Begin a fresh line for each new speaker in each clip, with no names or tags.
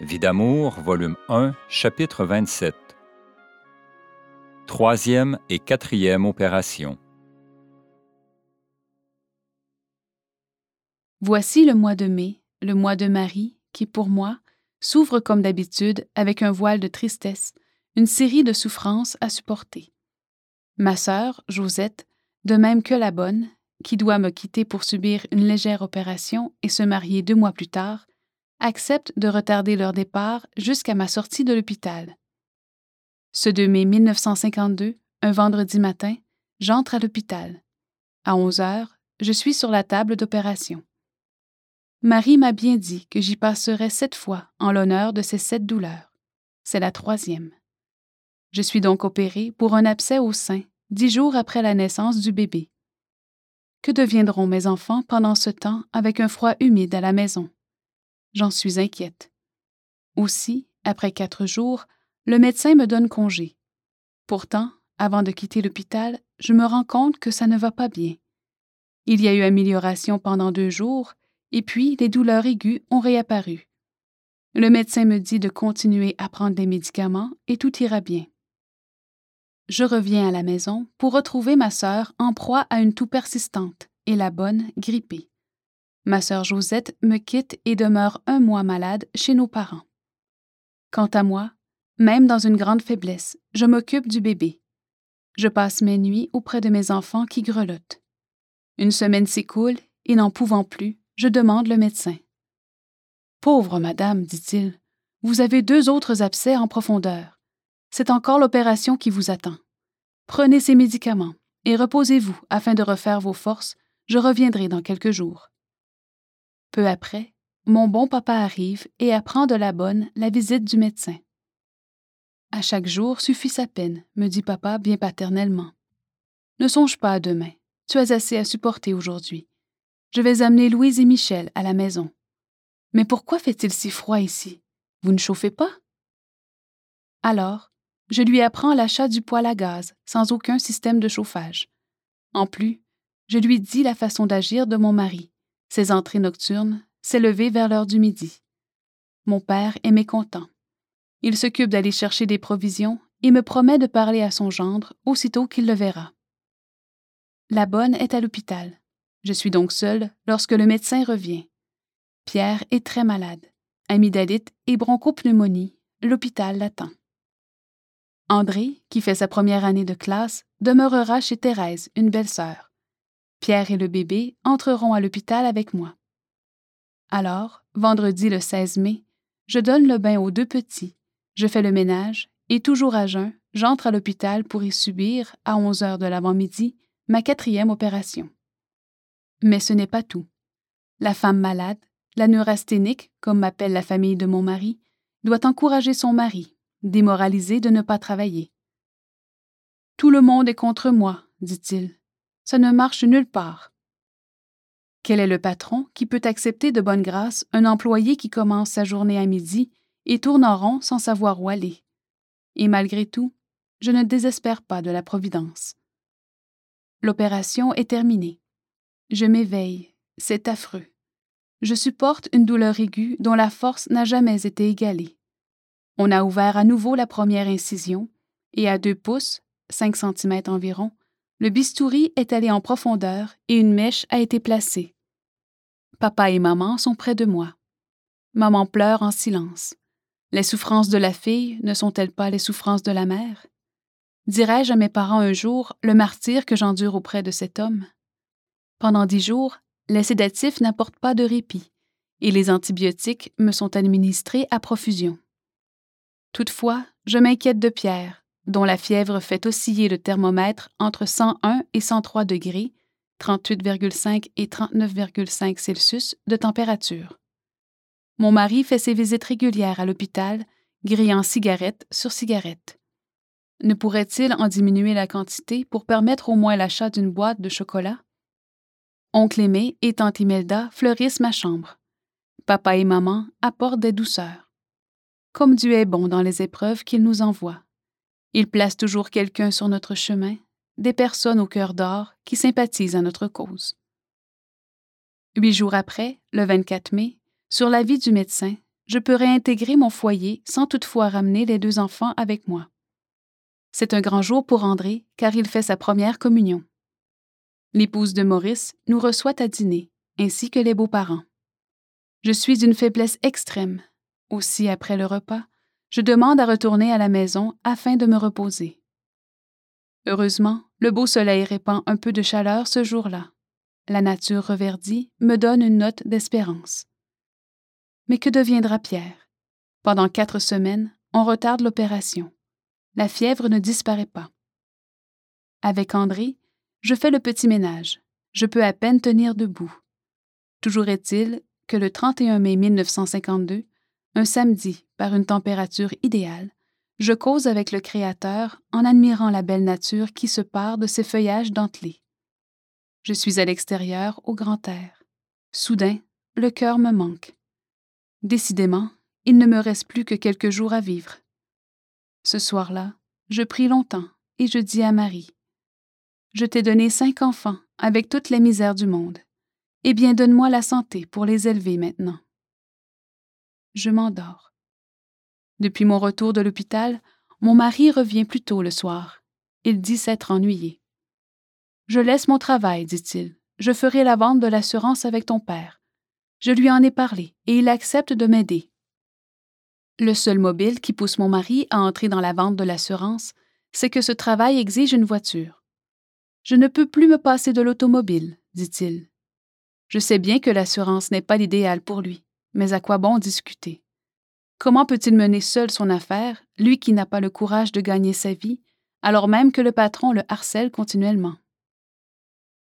Vie d'amour, volume 1, chapitre 27. Troisième et quatrième opération.
Voici le mois de mai, le mois de Marie, qui pour moi s'ouvre comme d'habitude avec un voile de tristesse, une série de souffrances à supporter. Ma sœur, Josette, de même que la bonne, qui doit me quitter pour subir une légère opération et se marier deux mois plus tard, acceptent de retarder leur départ jusqu'à ma sortie de l'hôpital. Ce 2 mai 1952, un vendredi matin, j'entre à l'hôpital. À 11 heures, je suis sur la table d'opération. Marie m'a bien dit que j'y passerai sept fois en l'honneur de ces sept douleurs. C'est la troisième. Je suis donc opérée pour un abcès au sein, dix jours après la naissance du bébé. Que deviendront mes enfants pendant ce temps avec un froid humide à la maison? J'en suis inquiète. Aussi, après quatre jours, le médecin me donne congé. Pourtant, avant de quitter l'hôpital, je me rends compte que ça ne va pas bien. Il y a eu amélioration pendant deux jours, et puis les douleurs aiguës ont réapparu. Le médecin me dit de continuer à prendre des médicaments et tout ira bien. Je reviens à la maison pour retrouver ma sœur en proie à une toux persistante et la bonne grippée. Ma sœur Josette me quitte et demeure un mois malade chez nos parents. Quant à moi, même dans une grande faiblesse, je m'occupe du bébé. Je passe mes nuits auprès de mes enfants qui grelottent. Une semaine s'écoule et n'en pouvant plus, je demande le médecin. Pauvre madame, dit-il, vous avez deux autres abcès en profondeur. C'est encore l'opération qui vous attend. Prenez ces médicaments et reposez-vous afin de refaire vos forces. Je reviendrai dans quelques jours. Peu après, mon bon papa arrive et apprend de la bonne la visite du médecin. À chaque jour suffit sa peine, me dit papa bien paternellement. Ne songe pas à demain. Tu as assez à supporter aujourd'hui. Je vais amener Louise et Michel à la maison. Mais pourquoi fait-il si froid ici? Vous ne chauffez pas? Alors, je lui apprends l'achat du poêle à gaz sans aucun système de chauffage. En plus, je lui dis la façon d'agir de mon mari ses entrées nocturnes, s'élever vers l'heure du midi. Mon père est mécontent. Il s'occupe d'aller chercher des provisions et me promet de parler à son gendre aussitôt qu'il le verra. La bonne est à l'hôpital. Je suis donc seule lorsque le médecin revient. Pierre est très malade. Amygdalite et bronchopneumonie. L'hôpital l'attend. André, qui fait sa première année de classe, demeurera chez Thérèse, une belle-sœur. Pierre et le bébé entreront à l'hôpital avec moi. Alors, vendredi le 16 mai, je donne le bain aux deux petits, je fais le ménage, et toujours à jeun, j'entre à l'hôpital pour y subir, à 11 heures de l'avant-midi, ma quatrième opération. Mais ce n'est pas tout. La femme malade, la neurasthénique, comme m'appelle la famille de mon mari, doit encourager son mari, démoralisé de ne pas travailler. Tout le monde est contre moi, dit-il ça ne marche nulle part. Quel est le patron qui peut accepter de bonne grâce un employé qui commence sa journée à midi et tourne en rond sans savoir où aller? Et malgré tout, je ne désespère pas de la Providence. L'opération est terminée. Je m'éveille, c'est affreux. Je supporte une douleur aiguë dont la force n'a jamais été égalée. On a ouvert à nouveau la première incision, et à deux pouces, cinq centimètres environ, le bistouri est allé en profondeur et une mèche a été placée. Papa et maman sont près de moi. Maman pleure en silence. Les souffrances de la fille ne sont-elles pas les souffrances de la mère? Dirais-je à mes parents un jour le martyr que j'endure auprès de cet homme? Pendant dix jours, les sédatifs n'apportent pas de répit et les antibiotiques me sont administrés à profusion. Toutefois, je m'inquiète de Pierre, dont la fièvre fait osciller le thermomètre entre 101 et 103 degrés, 38,5 et 39,5 Celsius de température. Mon mari fait ses visites régulières à l'hôpital, grillant cigarette sur cigarette. Ne pourrait-il en diminuer la quantité pour permettre au moins l'achat d'une boîte de chocolat? Oncle Aimé et tante Imelda fleurissent ma chambre. Papa et maman apportent des douceurs. Comme Dieu est bon dans les épreuves qu'il nous envoie. Il place toujours quelqu'un sur notre chemin, des personnes au cœur d'or qui sympathisent à notre cause. Huit jours après, le 24 mai, sur l'avis du médecin, je peux réintégrer mon foyer sans toutefois ramener les deux enfants avec moi. C'est un grand jour pour André, car il fait sa première communion. L'épouse de Maurice nous reçoit à dîner, ainsi que les beaux-parents. Je suis d'une faiblesse extrême. Aussi, après le repas, je demande à retourner à la maison afin de me reposer. Heureusement, le beau soleil répand un peu de chaleur ce jour-là. La nature reverdie me donne une note d'espérance. Mais que deviendra Pierre? Pendant quatre semaines, on retarde l'opération. La fièvre ne disparaît pas. Avec André, je fais le petit ménage. Je peux à peine tenir debout. Toujours est-il que le 31 mai 1952, un samedi, par une température idéale, je cause avec le Créateur en admirant la belle nature qui se pare de ses feuillages dentelés. Je suis à l'extérieur, au grand air. Soudain, le cœur me manque. Décidément, il ne me reste plus que quelques jours à vivre. Ce soir-là, je prie longtemps et je dis à Marie Je t'ai donné cinq enfants avec toutes les misères du monde. Eh bien, donne-moi la santé pour les élever maintenant. Je m'endors. Depuis mon retour de l'hôpital, mon mari revient plus tôt le soir. Il dit s'être ennuyé. Je laisse mon travail, dit-il. Je ferai la vente de l'assurance avec ton père. Je lui en ai parlé et il accepte de m'aider. Le seul mobile qui pousse mon mari à entrer dans la vente de l'assurance, c'est que ce travail exige une voiture. Je ne peux plus me passer de l'automobile, dit-il. Je sais bien que l'assurance n'est pas l'idéal pour lui, mais à quoi bon discuter? Comment peut-il mener seul son affaire, lui qui n'a pas le courage de gagner sa vie, alors même que le patron le harcèle continuellement?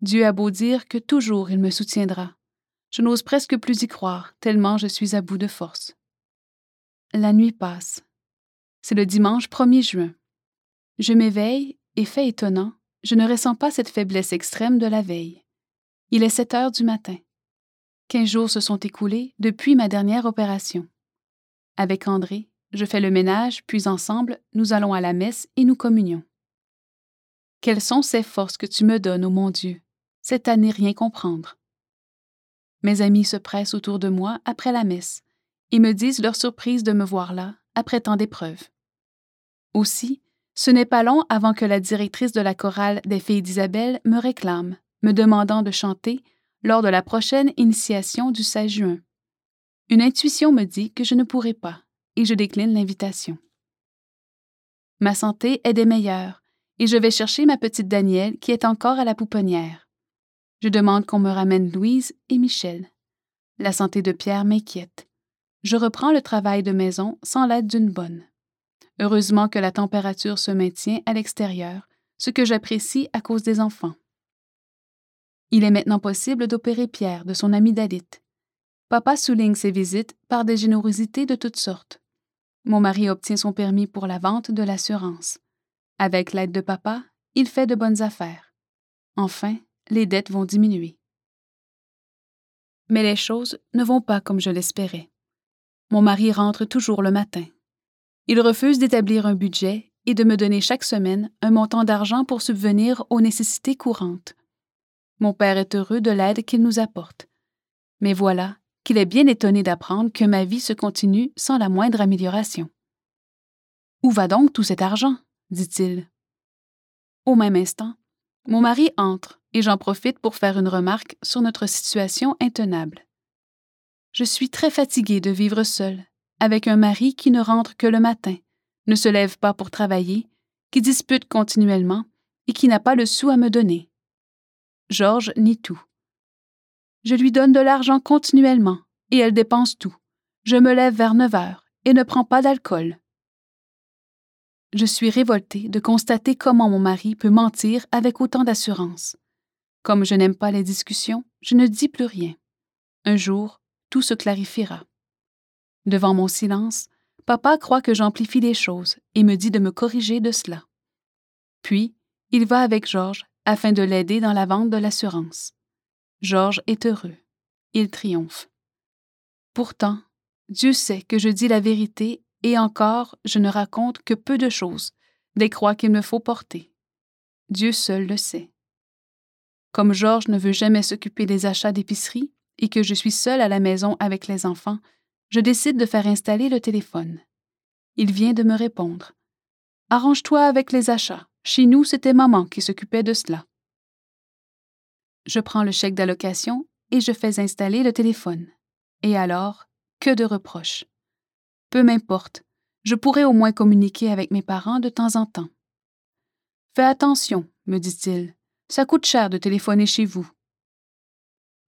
Dieu a beau dire que toujours il me soutiendra. Je n'ose presque plus y croire, tellement je suis à bout de force. La nuit passe. C'est le dimanche 1er juin. Je m'éveille et, fait étonnant, je ne ressens pas cette faiblesse extrême de la veille. Il est 7 heures du matin. Quinze jours se sont écoulés depuis ma dernière opération. Avec André, je fais le ménage, puis ensemble, nous allons à la messe et nous communions. Quelles sont ces forces que tu me donnes, ô mon Dieu? C'est à n'y rien comprendre. Mes amis se pressent autour de moi après la messe et me disent leur surprise de me voir là, après tant d'épreuves. Aussi, ce n'est pas long avant que la directrice de la chorale des filles d'Isabelle me réclame, me demandant de chanter lors de la prochaine initiation du 16 juin. Une intuition me dit que je ne pourrai pas, et je décline l'invitation. Ma santé est des meilleures, et je vais chercher ma petite Danielle qui est encore à la pouponnière. Je demande qu'on me ramène Louise et Michel. La santé de Pierre m'inquiète je reprends le travail de maison sans l'aide d'une bonne. Heureusement que la température se maintient à l'extérieur, ce que j'apprécie à cause des enfants. Il est maintenant possible d'opérer Pierre de son ami Dalit. Papa souligne ses visites par des générosités de toutes sortes. Mon mari obtient son permis pour la vente de l'assurance. Avec l'aide de papa, il fait de bonnes affaires. Enfin, les dettes vont diminuer. Mais les choses ne vont pas comme je l'espérais. Mon mari rentre toujours le matin. Il refuse d'établir un budget et de me donner chaque semaine un montant d'argent pour subvenir aux nécessités courantes. Mon père est heureux de l'aide qu'il nous apporte. Mais voilà qu'il est bien étonné d'apprendre que ma vie se continue sans la moindre amélioration. Où va donc tout cet argent? dit-il. Au même instant, mon mari entre et j'en profite pour faire une remarque sur notre situation intenable. Je suis très fatiguée de vivre seule, avec un mari qui ne rentre que le matin, ne se lève pas pour travailler, qui dispute continuellement et qui n'a pas le sou à me donner. Georges nie tout. Je lui donne de l'argent continuellement et elle dépense tout. Je me lève vers 9 heures et ne prends pas d'alcool. Je suis révoltée de constater comment mon mari peut mentir avec autant d'assurance. Comme je n'aime pas les discussions, je ne dis plus rien. Un jour, tout se clarifiera. Devant mon silence, papa croit que j'amplifie les choses et me dit de me corriger de cela. Puis, il va avec Georges afin de l'aider dans la vente de l'assurance. Georges est heureux. Il triomphe. Pourtant, Dieu sait que je dis la vérité et encore je ne raconte que peu de choses, des croix qu'il me faut porter. Dieu seul le sait. Comme Georges ne veut jamais s'occuper des achats d'épicerie, et que je suis seule à la maison avec les enfants, je décide de faire installer le téléphone. Il vient de me répondre. Arrange-toi avec les achats. Chez nous, c'était maman qui s'occupait de cela. Je prends le chèque d'allocation et je fais installer le téléphone. Et alors, que de reproches. Peu m'importe, je pourrais au moins communiquer avec mes parents de temps en temps. Fais attention, me dit-il, ça coûte cher de téléphoner chez vous.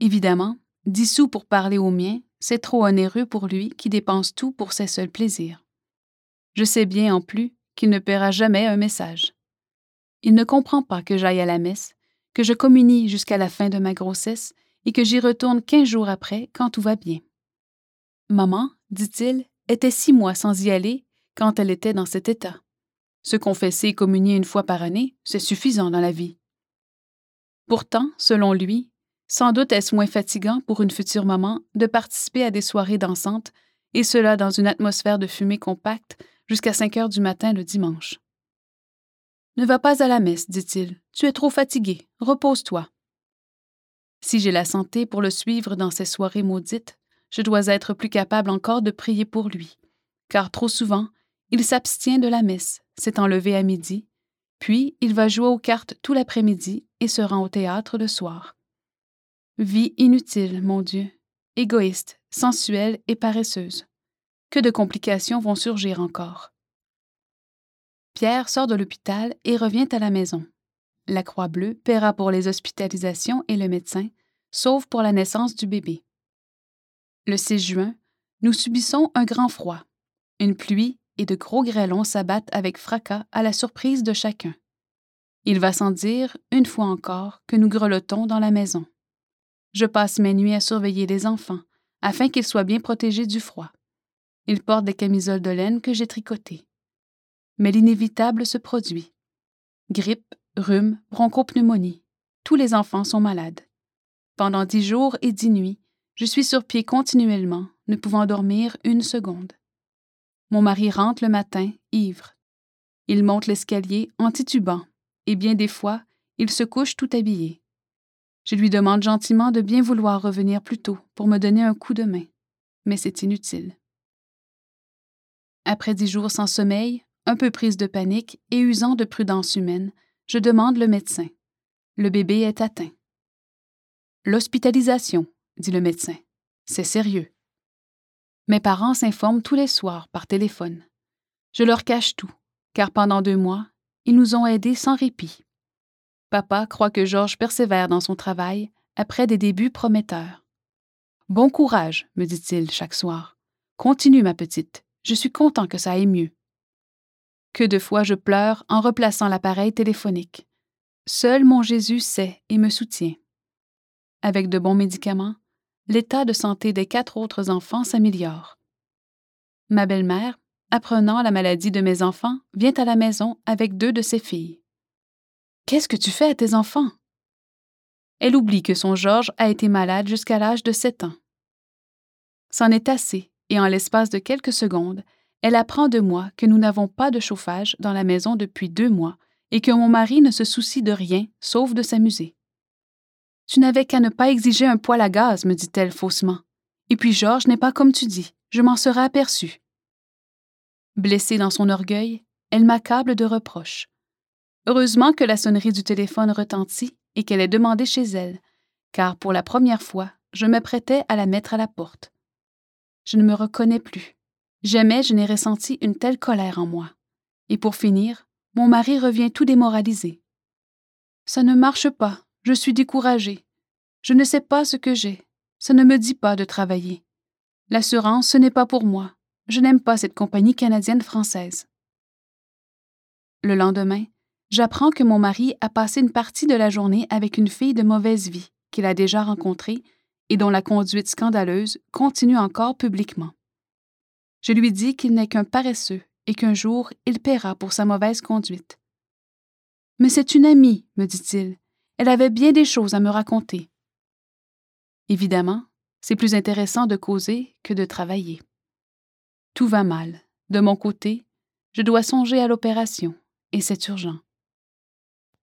Évidemment, dix sous pour parler au mien, c'est trop onéreux pour lui qui dépense tout pour ses seuls plaisirs. Je sais bien en plus qu'il ne paiera jamais un message. Il ne comprend pas que j'aille à la messe, que je communie jusqu'à la fin de ma grossesse et que j'y retourne quinze jours après quand tout va bien. Maman, dit-il, était six mois sans y aller quand elle était dans cet état. Se confesser et communier une fois par année, c'est suffisant dans la vie. Pourtant, selon lui, sans doute est-ce moins fatigant pour une future maman de participer à des soirées dansantes, et cela dans une atmosphère de fumée compacte jusqu'à 5 heures du matin le dimanche. Ne va pas à la messe, dit-il. Tu es trop fatigué. Repose-toi. Si j'ai la santé pour le suivre dans ces soirées maudites, je dois être plus capable encore de prier pour lui, car trop souvent, il s'abstient de la messe, s'étant levé à midi, puis il va jouer aux cartes tout l'après-midi et se rend au théâtre le soir. Vie inutile, mon Dieu, égoïste, sensuelle et paresseuse. Que de complications vont surgir encore. Pierre sort de l'hôpital et revient à la maison. La Croix-Bleue paiera pour les hospitalisations et le médecin, sauf pour la naissance du bébé. Le 6 juin, nous subissons un grand froid. Une pluie et de gros grêlons s'abattent avec fracas à la surprise de chacun. Il va sans dire, une fois encore, que nous grelottons dans la maison. Je passe mes nuits à surveiller les enfants, afin qu'ils soient bien protégés du froid. Ils portent des camisoles de laine que j'ai tricotées. Mais l'inévitable se produit. Grippe, rhume, bronchopneumonie. Tous les enfants sont malades. Pendant dix jours et dix nuits, je suis sur pied continuellement, ne pouvant dormir une seconde. Mon mari rentre le matin, ivre. Il monte l'escalier en titubant, et bien des fois, il se couche tout habillé. Je lui demande gentiment de bien vouloir revenir plus tôt pour me donner un coup de main, mais c'est inutile. Après dix jours sans sommeil, un peu prise de panique et usant de prudence humaine, je demande le médecin. Le bébé est atteint. L'hospitalisation, dit le médecin. C'est sérieux. Mes parents s'informent tous les soirs par téléphone. Je leur cache tout, car pendant deux mois, ils nous ont aidés sans répit. Papa croit que Georges persévère dans son travail après des débuts prometteurs. Bon courage, me dit-il chaque soir. Continue, ma petite. Je suis content que ça aille mieux. Que de fois je pleure en replaçant l'appareil téléphonique. Seul mon Jésus sait et me soutient. Avec de bons médicaments, l'état de santé des quatre autres enfants s'améliore. Ma belle-mère, apprenant la maladie de mes enfants, vient à la maison avec deux de ses filles. Qu'est-ce que tu fais à tes enfants? Elle oublie que son Georges a été malade jusqu'à l'âge de sept ans. C'en est assez, et en l'espace de quelques secondes, elle apprend de moi que nous n'avons pas de chauffage dans la maison depuis deux mois et que mon mari ne se soucie de rien sauf de s'amuser. Tu n'avais qu'à ne pas exiger un poêle à gaz, me dit-elle faussement. Et puis Georges n'est pas comme tu dis, je m'en serais aperçu. Blessée dans son orgueil, elle m'accable de reproches. Heureusement que la sonnerie du téléphone retentit et qu'elle est demandée chez elle, car pour la première fois, je me prêtais à la mettre à la porte. Je ne me reconnais plus. Jamais je n'ai ressenti une telle colère en moi. Et pour finir, mon mari revient tout démoralisé. Ça ne marche pas, je suis découragée. Je ne sais pas ce que j'ai. Ça ne me dit pas de travailler. L'assurance, ce n'est pas pour moi. Je n'aime pas cette compagnie canadienne-française. Le lendemain, j'apprends que mon mari a passé une partie de la journée avec une fille de mauvaise vie qu'il a déjà rencontrée et dont la conduite scandaleuse continue encore publiquement. Je lui dis qu'il n'est qu'un paresseux et qu'un jour il paiera pour sa mauvaise conduite. Mais c'est une amie, me dit-il, elle avait bien des choses à me raconter. Évidemment, c'est plus intéressant de causer que de travailler. Tout va mal. De mon côté, je dois songer à l'opération, et c'est urgent.